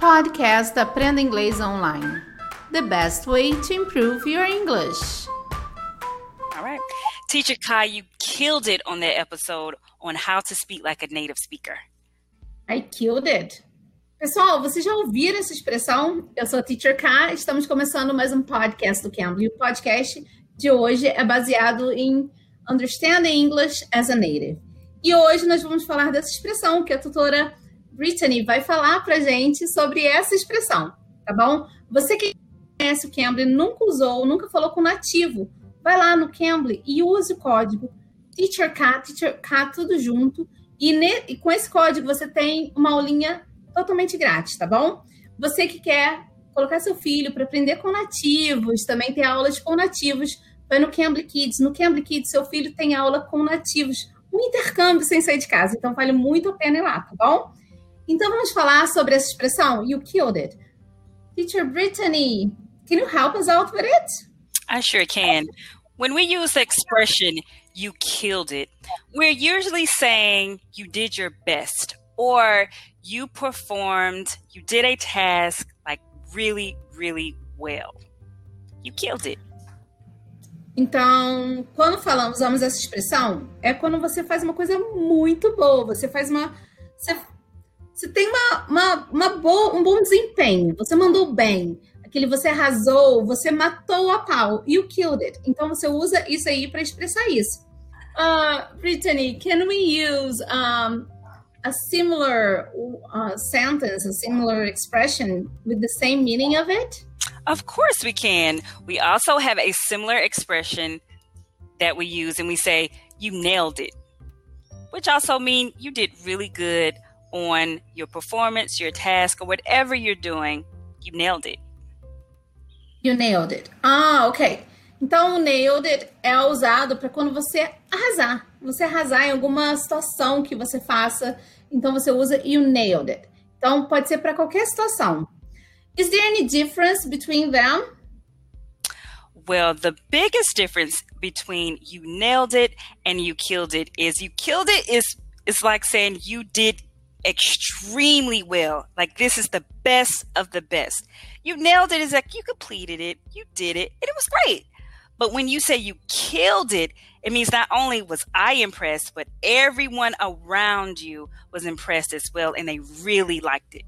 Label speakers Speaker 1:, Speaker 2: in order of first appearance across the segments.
Speaker 1: Podcast Aprenda Inglês Online. The best way to improve your English.
Speaker 2: All right. Teacher Kai, you killed it on that episode on how to speak like a native speaker.
Speaker 1: I killed it. Pessoal, vocês já ouviram essa expressão? Eu sou a Teacher K, estamos começando mais um podcast do Cambly. O podcast de hoje é baseado em Understanding English as a Native. E hoje nós vamos falar dessa expressão que a tutora Brittany vai falar pra gente sobre essa expressão, tá bom? Você que conhece o Cambly, nunca usou, nunca falou com nativo, vai lá no Cambly e use o código TeacherK, TeacherK, tudo junto. E, ne, e com esse código você tem uma aulinha totalmente grátis, tá bom? Você que quer colocar seu filho para aprender com nativos, também tem aulas com nativos, vai no Cambly Kids. No Cambly Kids, seu filho tem aula com nativos, um intercâmbio sem sair de casa. Então, vale muito a pena ir lá, tá bom? Então, vamos falar sobre essa expressão, you killed it. Teacher Brittany, can you help us out with it?
Speaker 2: I sure can. When we use the expression, you killed it, we're usually saying you did your best or you performed, you did a task like really, really well. You killed it.
Speaker 1: Então, quando falamos, usamos essa expressão, é quando você faz uma coisa muito boa, você faz uma. Você, você tem uma, uma, uma boa, um bom desempenho, você mandou bem, aquele você arrasou, você matou a pau, you killed it. Então você usa isso aí para expressar isso. Uh, Brittany, can we use um, a similar uh, sentence, a similar expression with the same meaning of it?
Speaker 2: Of course we can. We also have a similar expression that we use and we say, you nailed it, which also mean you did really good on your performance, your task, or whatever you're doing. You nailed it.
Speaker 1: You nailed it. Ah, ok. Então, nailed it é usado para quando você arrasar. Você arrasar em alguma situação que você faça. Então, você usa you nailed it. Então, pode ser para qualquer situação. Is there any difference between them?
Speaker 2: Well, the biggest difference between you nailed it and you killed it is you killed it is is like saying you did extremely well. Like this is the best of the best. You nailed it like you completed it, you did it, and it was great. But when you say you killed it, it means not only was I impressed, but everyone around you was impressed as well and they really liked it.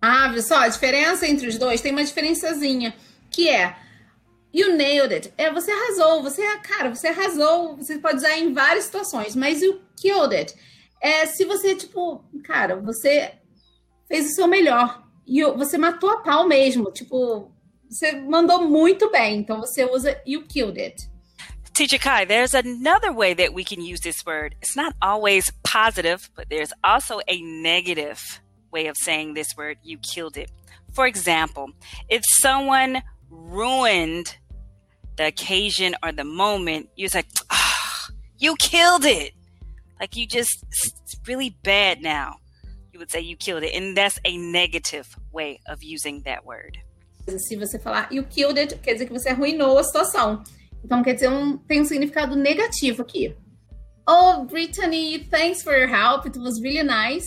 Speaker 1: Ah, viu só? A diferença entre os dois tem uma diferençazinha, que é you nailed it. É você arrasou, você, cara, você arrasou, você pode usar em várias situações, mas you killed it. É se você, tipo, cara, você fez o seu melhor. E você matou a pau mesmo, tipo, você mandou muito bem, então você usa you killed it.
Speaker 2: Teacher Kai, there's another way that we can use this word. It's not always positive, but there's also a negative way of saying this word, you killed it. For example, if someone ruined the occasion or the moment, you're like, ah, you killed it. Like you just, it's really bad now. You would say you killed it. And that's a negative way of using that word.
Speaker 1: Se você falar you killed it, quer dizer que você arruinou a situação. Então quer dizer um tem um significado negativo aqui. Oh, Brittany, thanks for your help. It was really nice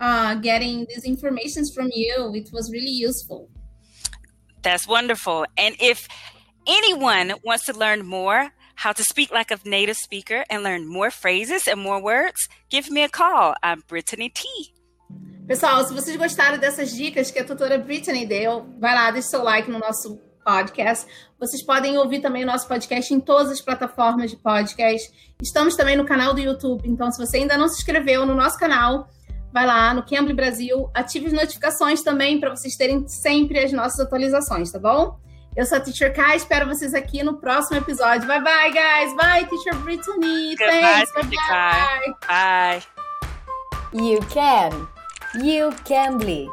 Speaker 1: uh, getting these informations from you. It was really useful.
Speaker 2: That's wonderful. And if anyone wants to learn more how to speak like a native speaker and learn more phrases and more words, give me a call. I'm Brittany T.
Speaker 1: Pessoal, se vocês gostaram dessas dicas que a tutora Brittany deu, vai lá, deixa seu like no nosso podcast. Vocês podem ouvir também o nosso podcast em todas as plataformas de podcast. Estamos também no canal do YouTube, então se você ainda não se inscreveu no nosso canal, vai lá no Cambly Brasil, ative as notificações também para vocês terem sempre as nossas atualizações, tá bom? Eu sou a Teacher Kai, espero vocês aqui no próximo episódio. Bye bye, guys. Bye, Teacher Brittany.
Speaker 2: Goodbye,
Speaker 1: Thanks. Bye bye.
Speaker 2: Bye.
Speaker 3: You can. You can be.